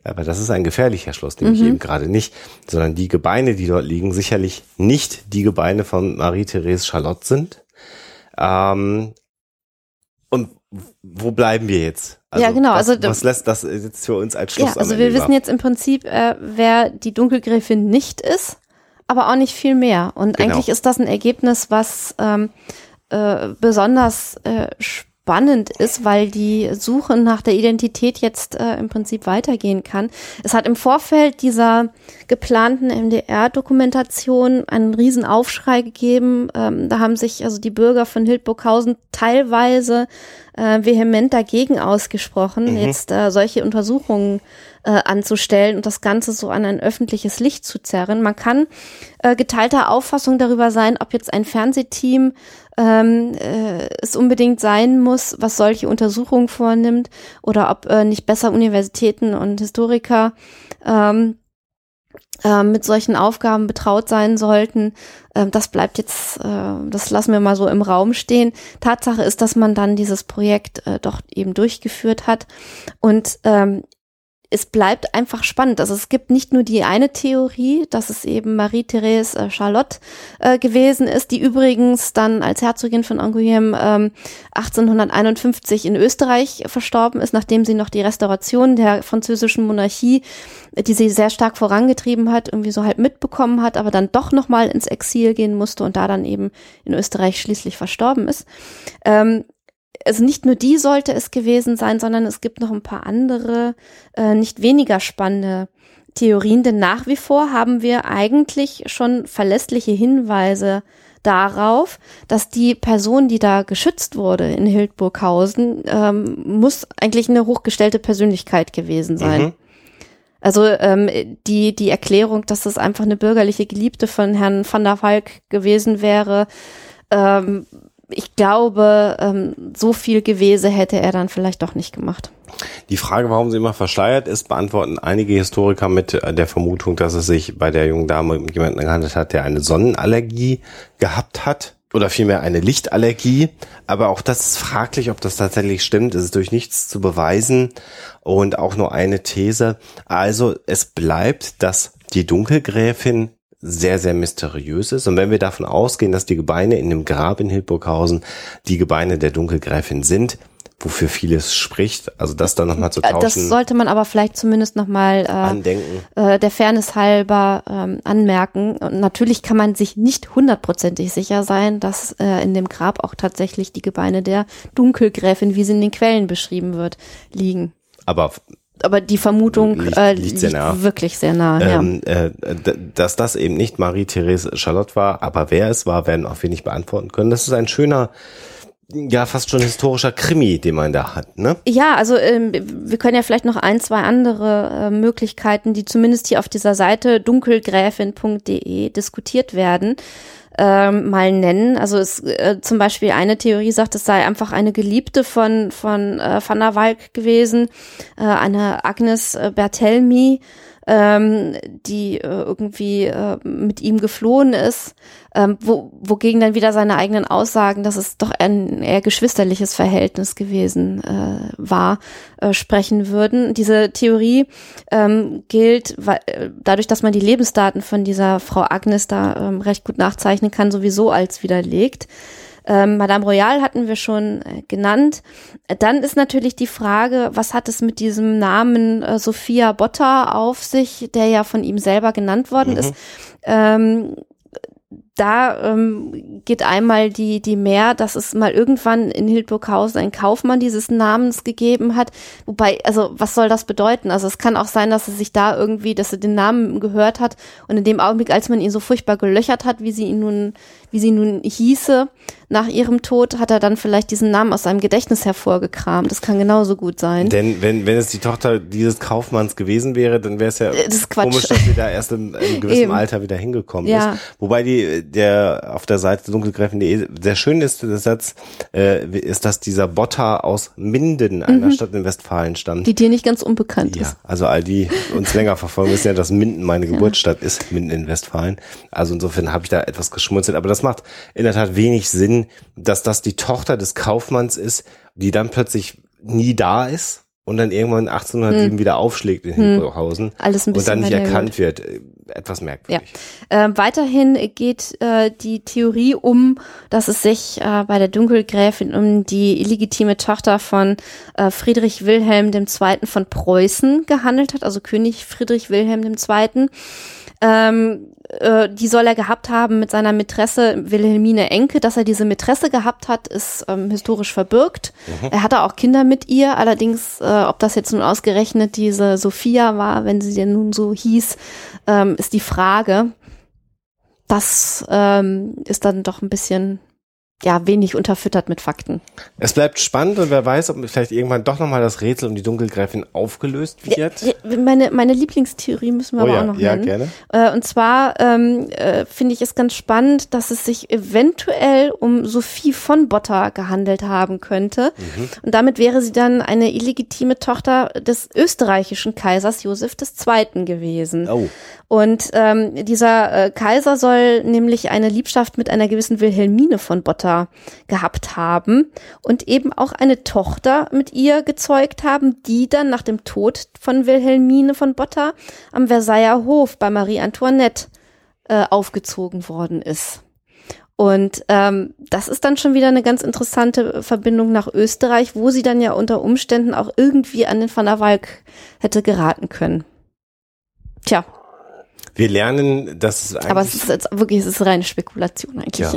aber das ist ein gefährlicher Schluss, nehme ich eben gerade nicht, sondern die Gebeine, die dort liegen, sicherlich nicht die Gebeine von Marie-Therese Charlotte sind. Ähm, und wo bleiben wir jetzt? Ja, genau, Was, also- was lässt das jetzt für uns als Schluss Ja, also wir Ende wissen über? jetzt im Prinzip, äh, wer die Dunkelgräfin nicht ist, aber auch nicht viel mehr. Und Genau. eigentlich ist das ein Ergebnis, was ähm, äh, besonders äh, spannend ist, weil die Suche nach der Identität jetzt äh, im Prinzip weitergehen kann. Es hat im Vorfeld dieser geplanten MDR-Dokumentation einen riesen Aufschrei gegeben. Ähm, da haben sich also die Bürger von Hildburghausen teilweise äh, vehement dagegen ausgesprochen, jetzt äh, solche Untersuchungen äh, anzustellen und das Ganze so an ein öffentliches Licht zu zerren. Man kann äh, geteilter Auffassung darüber sein, ob jetzt ein Fernsehteam ähm, äh, es unbedingt sein muss, was solche Untersuchungen vornimmt, oder ob äh, nicht besser Universitäten und Historiker ähm, äh, mit solchen Aufgaben betraut sein sollten. Ähm, das bleibt jetzt, äh, das lassen wir mal so im Raum stehen. Tatsache ist, dass man dann dieses Projekt äh, doch eben durchgeführt hat und ähm, es bleibt einfach spannend. Also es gibt nicht nur die eine Theorie, dass es eben Marie-Therese äh, Charlotte äh, gewesen ist, die übrigens dann als Herzogin von Angoulême ähm, 1851 in Österreich verstorben ist, nachdem sie noch die Restauration der französischen Monarchie, die sie sehr stark vorangetrieben hat, irgendwie so halb mitbekommen hat, aber dann doch noch mal ins Exil gehen musste und da dann eben in Österreich schließlich verstorben ist. Ähm, also nicht nur die sollte es gewesen sein, sondern es gibt noch ein paar andere, äh, nicht weniger spannende Theorien, denn nach wie vor haben wir eigentlich schon verlässliche Hinweise darauf, dass die Person, die da geschützt wurde in Hildburghausen, ähm, muss eigentlich eine hochgestellte Persönlichkeit gewesen sein. Mhm. Also ähm, die, die Erklärung, dass das einfach eine bürgerliche Geliebte von Herrn van der Valk gewesen wäre, ähm, ich glaube, ähm, so viel Gewese hätte er dann vielleicht doch nicht gemacht. Die Frage, warum sie immer verschleiert ist, beantworten einige Historiker mit äh, der Vermutung, dass es sich bei der jungen Dame um jemanden gehandelt hat, der eine Sonnenallergie gehabt hat oder vielmehr eine Lichtallergie. Aber auch das ist fraglich, ob das tatsächlich stimmt. Es ist durch nichts zu beweisen und auch nur eine These. Also es bleibt, dass die Dunkelgräfin sehr, sehr mysteriös ist. Und wenn wir davon ausgehen, dass die Gebeine in dem Grab in Hildburghausen die Gebeine der Dunkelgräfin sind, wofür vieles spricht, also das dann nochmal zu Äh, tauschen, Das sollte man aber vielleicht zumindest nochmal äh, andenken. äh, der Fairness halber ähm, anmerken. Und natürlich kann man sich nicht hundertprozentig sicher sein, dass äh, in dem Grab auch tatsächlich die Gebeine der Dunkelgräfin, wie sie in den Quellen beschrieben wird, liegen. Aber Aber die Vermutung Liegt- äh, liegt liegt, sehr nah. wirklich sehr nah. ja. ähm, äh, d- dass das eben nicht Marie-Therese Charlotte war, aber wer es war, werden auch wir nicht beantworten können. Das ist ein schöner, ja fast schon historischer Krimi, den man da hat, ne? Ja, also ähm, wir können ja vielleicht noch ein, zwei andere äh, Möglichkeiten, die zumindest hier auf dieser Seite dunkelgräfin.de diskutiert werden, ähm, mal nennen. Also es äh, zum Beispiel eine Theorie sagt, es sei einfach eine Geliebte von von äh, Van der Valk gewesen, äh, eine Agnes äh, Bertelmi, ähm, die äh, irgendwie äh, mit ihm geflohen ist, ähm, wo, wogegen dann wieder seine eigenen Aussagen, dass es doch ein eher geschwisterliches Verhältnis gewesen äh, war, äh, sprechen würden. Diese Theorie ähm, gilt weil, äh, dadurch, dass man die Lebensdaten von dieser Frau Agnes da ähm, recht gut nachzeichnen kann, sowieso als widerlegt. Ähm, Madame Royal hatten wir schon äh, genannt. Dann ist natürlich die Frage, was hat es mit diesem Namen äh, Sophia Botta auf sich, der ja von ihm selber genannt worden ist. Ähm, da ähm, geht einmal die, die mehr, dass es mal irgendwann in Hildburghausen einen Kaufmann dieses Namens gegeben hat. Wobei, also was soll das bedeuten? Also es kann auch sein, dass er sich da irgendwie, dass er den Namen gehört hat und in dem Augenblick, als man ihn so furchtbar gelöchert hat, wie sie ihn nun, wie sie nun hieße, nach ihrem Tod hat er dann vielleicht diesen Namen aus seinem Gedächtnis hervorgekramt. Das kann genauso gut sein. Denn wenn, wenn es die Tochter dieses Kaufmanns gewesen wäre, dann wäre es ja Äh, das komisch, dass sie da erst im, im gewissen Eben. Alter wieder hingekommen Ja. ist. Wobei die, der auf der Seite ist, der Satz, äh, ist, dass dieser Botter aus Minden, einer Stadt in Westfalen stammt. Mhm. Die dir nicht ganz unbekannt Ja, ist. also all die uns länger verfolgen, wissen ja, dass Minden meine Geburtsstadt ist, Minden in Westfalen. Also insofern habe ich da etwas geschmunzelt. Aber das macht in der Tat wenig Sinn, dass das die Tochter des Kaufmanns ist, die dann plötzlich nie da ist und dann irgendwann 1807 wieder aufschlägt in Hildburghausen Hm. Alles ein und dann bisschen nicht erkannt wird. Etwas merkwürdig. Äh, weiterhin geht äh, die Theorie um, dass es sich äh, bei der Dunkelgräfin um die illegitime Tochter von äh, Friedrich Wilhelm II. von Preußen gehandelt hat, also König Friedrich Wilhelm II. Ähm, äh, die soll er gehabt haben mit seiner Mätresse Wilhelmine Enke. Dass er diese Mätresse gehabt hat, ist ähm, historisch verbirgt. Er hatte auch Kinder mit ihr, allerdings, äh, ob das jetzt nun ausgerechnet diese Sophia war, wenn sie denn nun so hieß, ähm, ist die Frage. Das ähm, ist dann doch ein bisschen ja wenig unterfüttert mit Fakten. Es bleibt spannend und wer weiß, ob vielleicht irgendwann doch nochmal das Rätsel um die Dunkelgräfin aufgelöst wird. Ja, meine, meine Lieblingstheorie müssen wir oh aber ja, auch noch ja, nennen. gerne. Äh, und zwar ähm, äh, finde ich es ganz spannend, dass es sich eventuell um Sophie von Botter gehandelt haben könnte. Mhm. Und damit wäre sie dann eine illegitime Tochter des österreichischen Kaisers Josef II. gewesen. Oh, Und ähm, dieser äh, Kaiser soll nämlich eine Liebschaft mit einer gewissen Wilhelmine von Botta gehabt haben und eben auch eine Tochter mit ihr gezeugt haben, die dann nach dem Tod von Wilhelmine von Botta am Versailler Hof bei Marie Antoinette äh, aufgezogen worden ist. Und ähm, das ist dann schon wieder eine ganz interessante Verbindung nach Österreich, wo sie dann ja unter Umständen auch irgendwie an den Van der Walk hätte geraten können. Tja, wir lernen, dass es aber es eigentlich, ist jetzt wirklich, es ist reine Spekulation eigentlich. ja,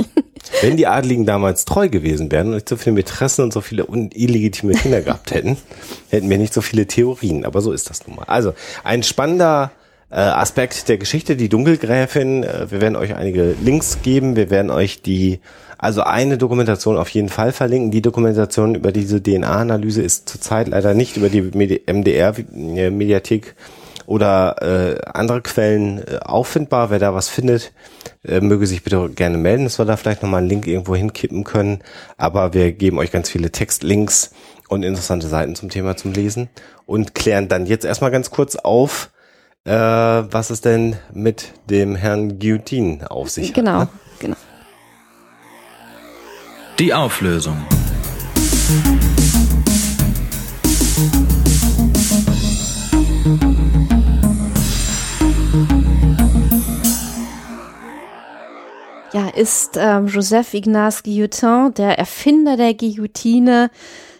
wenn die Adligen damals treu gewesen wären und nicht so viele Mätressen und so viele illegitime Kinder gehabt hätten, hätten wir nicht so viele Theorien. Aber so ist das nun mal. Also ein spannender äh, Aspekt der Geschichte, die Dunkelgräfin. Äh, wir werden euch einige Links geben. Wir werden euch die, also eine Dokumentation auf jeden Fall verlinken. Die Dokumentation über diese DNA-Analyse ist zurzeit leider nicht über die Medi MDR-Mediathek oder äh, andere Quellen äh, auffindbar. Wer da was findet, äh, möge sich bitte gerne melden, dass wir da vielleicht nochmal einen Link irgendwo hinkippen können. Aber wir geben euch ganz viele Textlinks und interessante Seiten zum Thema zum Lesen und klären dann jetzt erstmal ganz kurz auf, äh, was es denn mit dem Herrn Guillotine auf sich hat. Genau, Ne? genau. Die Auflösung. Ja, ist ähm, Joseph Ignace Guillotin, der Erfinder der Guillotine,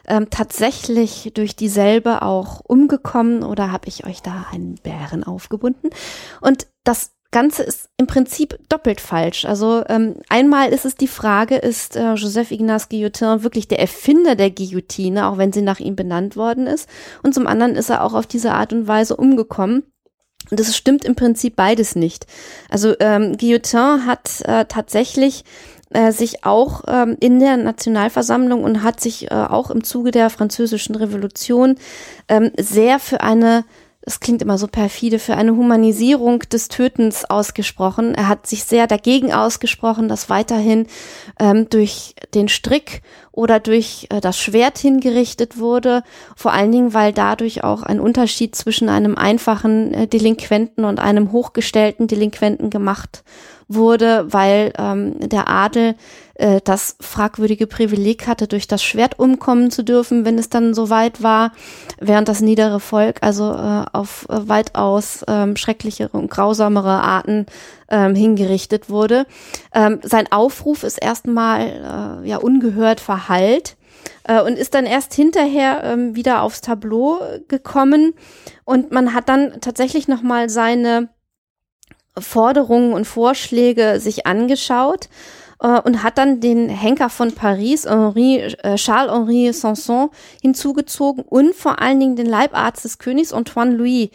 ähm, tatsächlich durch dieselbe auch umgekommen oder habe ich euch da einen Bären aufgebunden? Und das Ganze ist im Prinzip doppelt falsch. Also ähm, einmal ist es die Frage, ist äh, Joseph Ignace Guillotin wirklich der Erfinder der Guillotine, auch wenn sie nach ihm benannt worden ist? Und zum anderen ist er auch auf diese Art und Weise umgekommen. Und das stimmt im Prinzip beides nicht. Also ähm, Guillotin hat äh, tatsächlich äh, sich auch ähm, in der Nationalversammlung und hat sich äh, auch im Zuge der französischen Revolution ähm, sehr für eine das klingt immer so perfide, für eine Humanisierung des Tötens ausgesprochen. Er hat sich sehr dagegen ausgesprochen, dass weiterhin ähm, durch den Strick oder durch äh, das Schwert hingerichtet wurde. Vor allen Dingen, weil dadurch auch ein Unterschied zwischen einem einfachen äh, Delinquenten und einem hochgestellten Delinquenten gemacht wurde, weil ähm, der Adel äh, das fragwürdige Privileg hatte, durch das Schwert umkommen zu dürfen, wenn es dann so weit war, während das niedere Volk also äh, auf äh, weitaus ähm, schrecklichere und grausamere Arten ähm, hingerichtet wurde. Ähm, sein Aufruf ist erstmal äh, ja ungehört verhallt äh, und ist dann erst hinterher ähm, wieder aufs Tableau gekommen und man hat dann tatsächlich noch mal seine Forderungen und Vorschläge sich angeschaut äh, und hat dann den Henker von Paris, Henri, äh, Charles-Henri Sanson, hinzugezogen und vor allen Dingen den Leibarzt des Königs, Antoine Louis,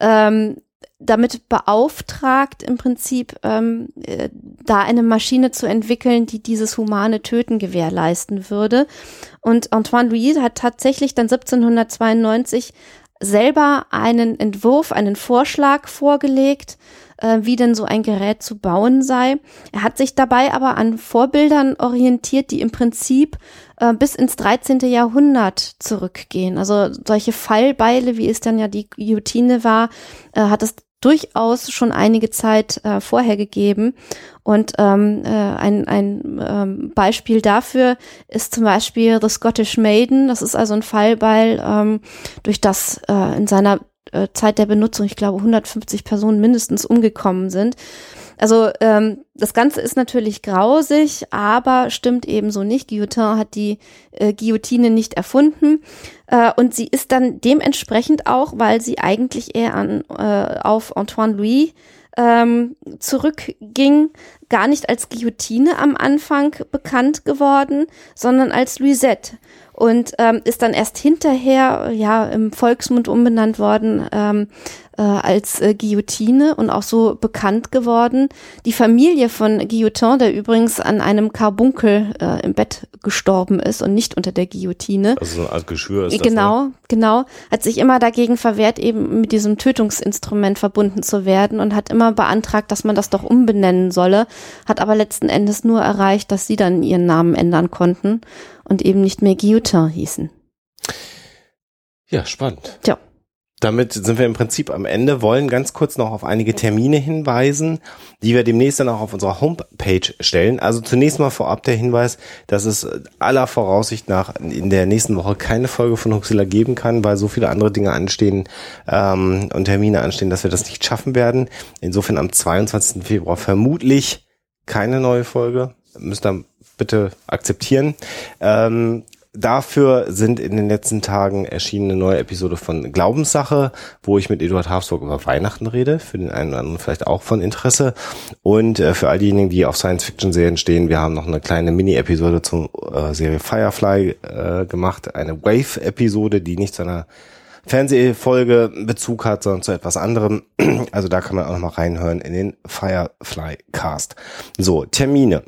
ähm, damit beauftragt, im Prinzip ähm, äh, da eine Maschine zu entwickeln, die dieses humane Töten gewährleisten würde. Und Antoine Louis hat tatsächlich dann 1792 selber einen Entwurf, einen Vorschlag vorgelegt, äh, wie denn so ein Gerät zu bauen sei. Er hat sich dabei aber an Vorbildern orientiert, die im Prinzip äh, bis ins 13. Jahrhundert zurückgehen. Also solche Fallbeile, wie es dann ja die Guillotine war, äh, hat es durchaus schon einige Zeit äh, vorher gegeben. Und ähm, äh, ein, ein ähm, Beispiel dafür ist zum Beispiel The Scottish Maiden. Das ist also ein Fallbeil, ähm, durch das äh, in seiner äh, Zeit der Benutzung, ich glaube, 150 Personen mindestens umgekommen sind. Also ähm, das Ganze ist natürlich grausig, aber stimmt ebenso nicht. Guillotin hat die äh, Guillotine nicht erfunden äh, und sie ist dann dementsprechend auch, weil sie eigentlich eher an, äh, auf Antoine Louis ähm, zurückging, gar nicht als Guillotine am Anfang bekannt geworden, sondern als Louisette und ähm, ist dann erst hinterher ja im Volksmund umbenannt worden ähm, äh, als äh, Guillotine und auch so bekannt geworden. Die Familie von Guillotin, der übrigens an einem Karbunkel äh, im Bett gestorben ist und nicht unter der Guillotine. Also so als Geschwür ist das. Genau, Ne? genau. Hat sich immer dagegen verwehrt, eben mit diesem Tötungsinstrument verbunden zu werden und hat immer beantragt, dass man das doch umbenennen solle, hat aber letzten Endes nur erreicht, dass sie dann ihren Namen ändern konnten und eben nicht mehr Guillotin hießen. Ja, spannend. Tja. Damit sind wir im Prinzip am Ende, wollen ganz kurz noch auf einige Termine hinweisen, die wir demnächst dann auch auf unserer Homepage stellen. Also zunächst mal vorab der Hinweis, dass es aller Voraussicht nach in der nächsten Woche keine Folge von Huxilla geben kann, weil so viele andere Dinge anstehen ähm, und Termine anstehen, dass wir das nicht schaffen werden. Insofern am 22. Februar vermutlich keine neue Folge. Müsst ihr bitte akzeptieren. Ähm, Dafür sind in den letzten Tagen erschienen eine neue Episode von Glaubenssache, wo ich mit Eduard Habsburg über Weihnachten rede, für den einen oder anderen vielleicht auch von Interesse. Und äh, für all diejenigen, die auf Science-Fiction-Serien stehen, wir haben noch eine kleine Mini-Episode zur äh, Serie Firefly äh, gemacht, eine Wave-Episode, die nicht zu einer Fernsehfolge Bezug hat, sondern zu etwas anderem. Also da kann man auch noch mal reinhören in den Firefly Cast. So, Termine.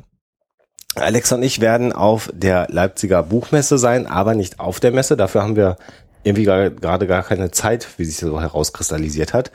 Alexa und ich werden auf der Leipziger Buchmesse sein, aber nicht auf der Messe. Dafür haben wir irgendwie gerade gar keine Zeit, wie sich so herauskristallisiert hat.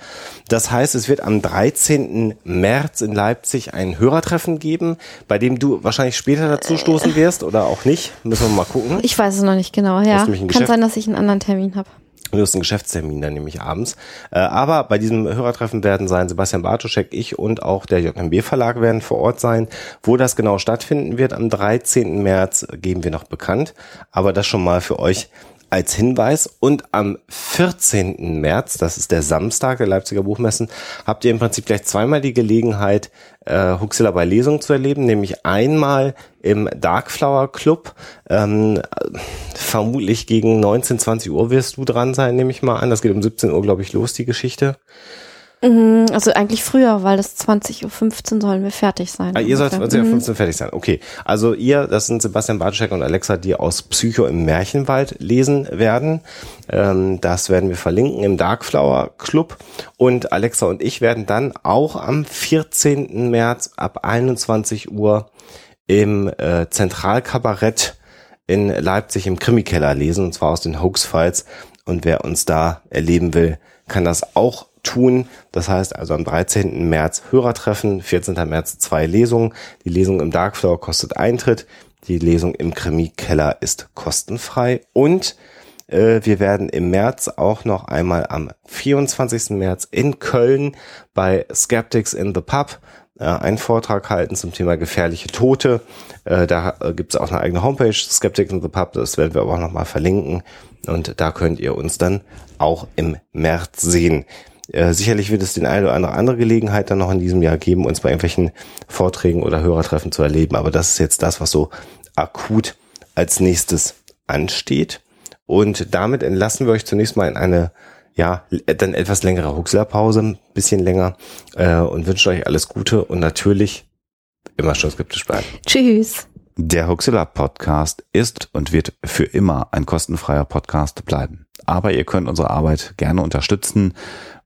Das heißt, es wird am 13. März in Leipzig ein Hörertreffen geben, bei dem du wahrscheinlich später dazu stoßen wirst oder auch nicht. Müssen wir mal gucken. Ich weiß es noch nicht genau, ja. Kann Geschäft- sein, dass ich einen anderen Termin habe. Du hast einen Geschäftstermin dann nämlich abends. Äh, aber bei diesem Hörertreffen werden sein Sebastian Bartoschek, ich und auch der JMB Verlag werden vor Ort sein. Wo das genau stattfinden wird am 13. März geben wir noch bekannt. Aber das schon mal für euch als Hinweis. Und am 14. März, das ist der Samstag der Leipziger Buchmessen, habt ihr im Prinzip gleich zweimal die Gelegenheit, äh, Huxilla bei Lesungen zu erleben, nämlich einmal im Darkflower Club. Ähm, vermutlich gegen 19, 20 Uhr wirst du dran sein, nehme ich mal an. Das geht um 17 Uhr, glaube ich, los, die Geschichte. Mhm, Also eigentlich früher, weil das 20.15 Uhr sollen wir fertig sein. Ah, ihr sollt ungefähr. 20 Uhr Mhm. 15 fertig sein. Okay. Also ihr, das sind Sebastian Bartoschek und Alexa, die aus Psycho im Märchenwald lesen werden. Ähm, das werden wir verlinken im Darkflower Club. Und Alexa und ich werden dann auch am 14. März ab 21 Uhr im äh, Zentralkabarett in Leipzig im Krimikeller lesen, und zwar aus den Hoax Files. Und wer uns da erleben will, kann das auch tun. Das heißt also am 13. März Hörertreffen, 14. März zwei Lesungen. Die Lesung im Darkflower kostet Eintritt. Die Lesung im Krimikeller ist kostenfrei. Und äh, wir werden im März auch noch einmal am 24. März in Köln bei Skeptics in the Pub äh, einen Vortrag halten zum Thema gefährliche Tote. Äh, da äh, gibt es auch eine eigene Homepage, Skeptics in the Pub, das werden wir aber auch nochmal verlinken. Und da könnt ihr uns dann auch im März sehen. Äh, sicherlich wird es den eine oder andere andere Gelegenheit dann noch in diesem Jahr geben, uns bei irgendwelchen Vorträgen oder Hörertreffen zu erleben. Aber das ist jetzt das, was so akut als nächstes ansteht. Und damit entlassen wir euch zunächst mal in eine ja, dann etwas längere Huxler-Pause, ein bisschen länger äh, und wünsche euch alles Gute und natürlich immer schon skeptisch bleiben. Tschüss. Der Huxilla Podcast ist und wird für immer ein kostenfreier Podcast bleiben. Aber ihr könnt unsere Arbeit gerne unterstützen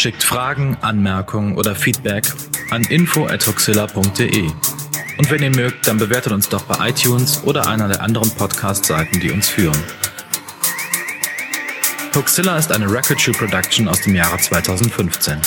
Schickt Fragen, Anmerkungen oder Feedback an info@huxilla.de. Und wenn ihr mögt, dann bewertet uns doch bei iTunes oder einer der anderen Podcast-Seiten, die uns führen. Huxilla ist eine Record Shoe Production aus dem Jahre 2015.